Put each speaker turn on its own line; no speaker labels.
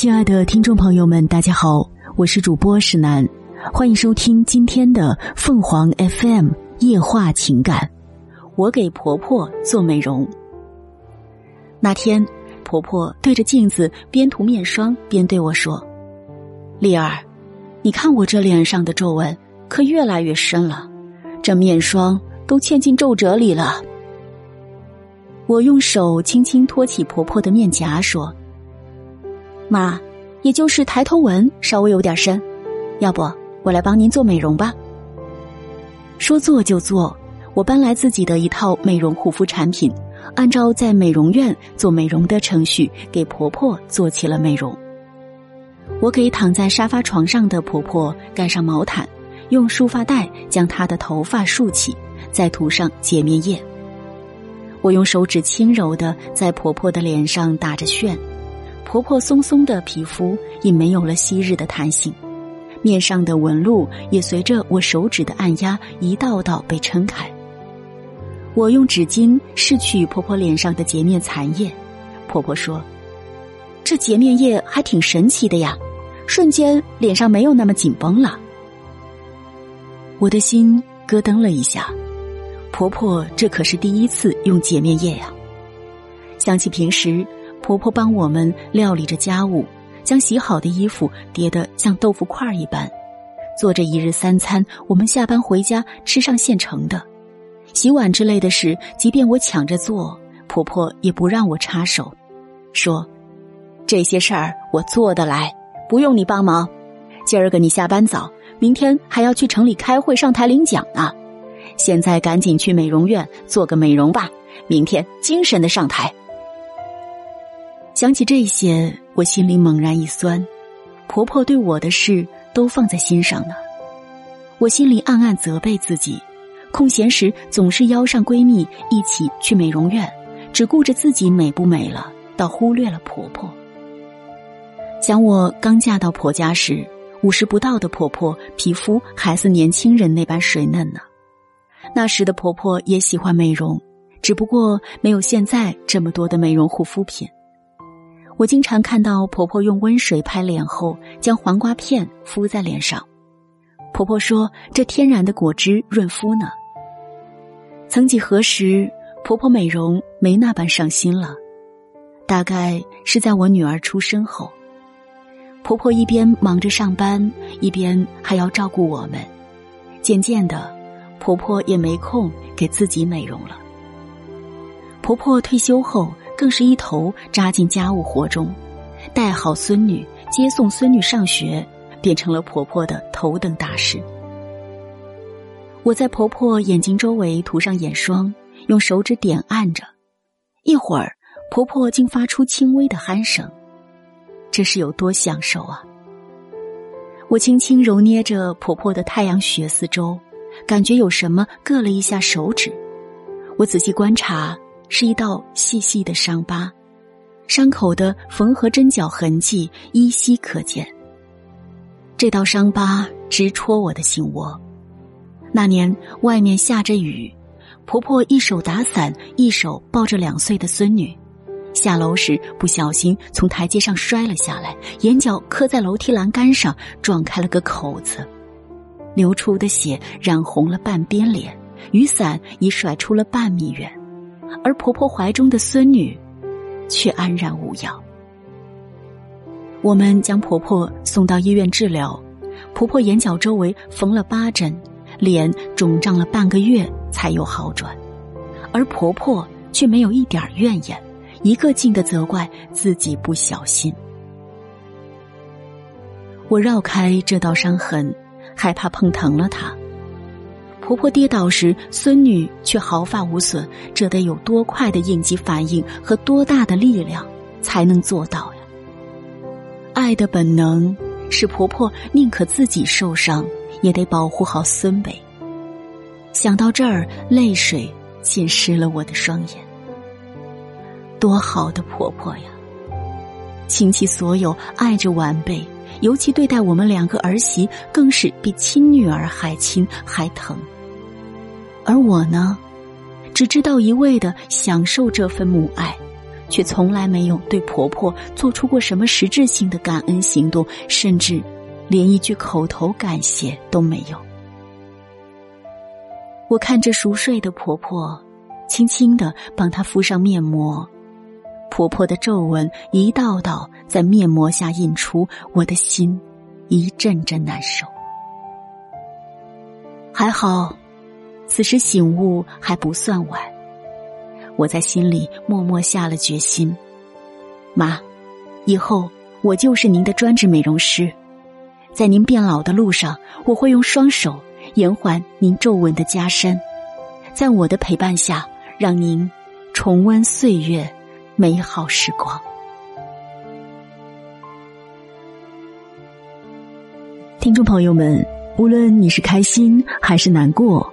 亲爱的听众朋友们，大家好，我是主播石楠，欢迎收听今天的凤凰 FM 夜话情感。我给婆婆做美容。那天，婆婆对着镜子边涂面霜边对我说：“丽儿，你看我这脸上的皱纹可越来越深了，这面霜都嵌进皱褶里了。”我用手轻轻托起婆婆的面颊，说。妈，也就是抬头纹稍微有点深，要不我来帮您做美容吧。说做就做，我搬来自己的一套美容护肤产品，按照在美容院做美容的程序，给婆婆做起了美容。我给躺在沙发床上的婆婆盖上毛毯，用束发带将她的头发束起，再涂上洁面液。我用手指轻柔的在婆婆的脸上打着旋。婆婆松松的皮肤已没有了昔日的弹性，面上的纹路也随着我手指的按压一道道被撑开。我用纸巾拭去婆婆脸上的洁面残液，婆婆说：“这洁面液还挺神奇的呀，瞬间脸上没有那么紧绷了。”我的心咯噔了一下，婆婆这可是第一次用洁面液呀，想起平时。婆婆帮我们料理着家务，将洗好的衣服叠得像豆腐块一般，做着一日三餐。我们下班回家吃上现成的，洗碗之类的事，即便我抢着做，婆婆也不让我插手，说：“这些事儿我做得来，不用你帮忙。今儿个你下班早，明天还要去城里开会上台领奖呢。现在赶紧去美容院做个美容吧，明天精神的上台。”想起这些，我心里猛然一酸。婆婆对我的事都放在心上呢。我心里暗暗责备自己，空闲时总是邀上闺蜜一起去美容院，只顾着自己美不美了，倒忽略了婆婆。想我刚嫁到婆家时，五十不到的婆婆皮肤还似年轻人那般水嫩呢。那时的婆婆也喜欢美容，只不过没有现在这么多的美容护肤品。我经常看到婆婆用温水拍脸后，将黄瓜片敷在脸上。婆婆说：“这天然的果汁润肤呢。”曾几何时，婆婆美容没那般上心了，大概是在我女儿出生后。婆婆一边忙着上班，一边还要照顾我们，渐渐的，婆婆也没空给自己美容了。婆婆退休后。更是一头扎进家务活中，带好孙女、接送孙女上学，变成了婆婆的头等大事。我在婆婆眼睛周围涂上眼霜，用手指点按着，一会儿，婆婆竟发出轻微的鼾声，这是有多享受啊！我轻轻揉捏着婆婆的太阳穴四周，感觉有什么硌了一下手指，我仔细观察。是一道细细的伤疤，伤口的缝合针脚痕迹依稀可见。这道伤疤直戳我的心窝。那年外面下着雨，婆婆一手打伞，一手抱着两岁的孙女，下楼时不小心从台阶上摔了下来，眼角磕在楼梯栏杆上，撞开了个口子，流出的血染红了半边脸，雨伞已甩出了半米远。而婆婆怀中的孙女，却安然无恙。我们将婆婆送到医院治疗，婆婆眼角周围缝了八针，脸肿胀了半个月才有好转，而婆婆却没有一点怨言，一个劲的责怪自己不小心。我绕开这道伤痕，害怕碰疼了她。婆婆跌倒时，孙女却毫发无损，这得有多快的应激反应和多大的力量才能做到呀？爱的本能使婆婆宁可自己受伤，也得保护好孙辈。想到这儿，泪水浸湿了我的双眼。多好的婆婆呀！倾其所有爱着晚辈，尤其对待我们两个儿媳，更是比亲女儿还亲还疼。而我呢，只知道一味的享受这份母爱，却从来没有对婆婆做出过什么实质性的感恩行动，甚至连一句口头感谢都没有。我看着熟睡的婆婆，轻轻的帮她敷上面膜，婆婆的皱纹一道道在面膜下印出，我的心一阵阵难受。还好，此时醒悟还不算晚。我在心里默默下了决心：妈，以后我就是您的专职美容师，在您变老的路上，我会用双手延缓您皱纹的加深，在我的陪伴下，让您重温岁月美好时光。听众朋友们。无论你是开心还是难过，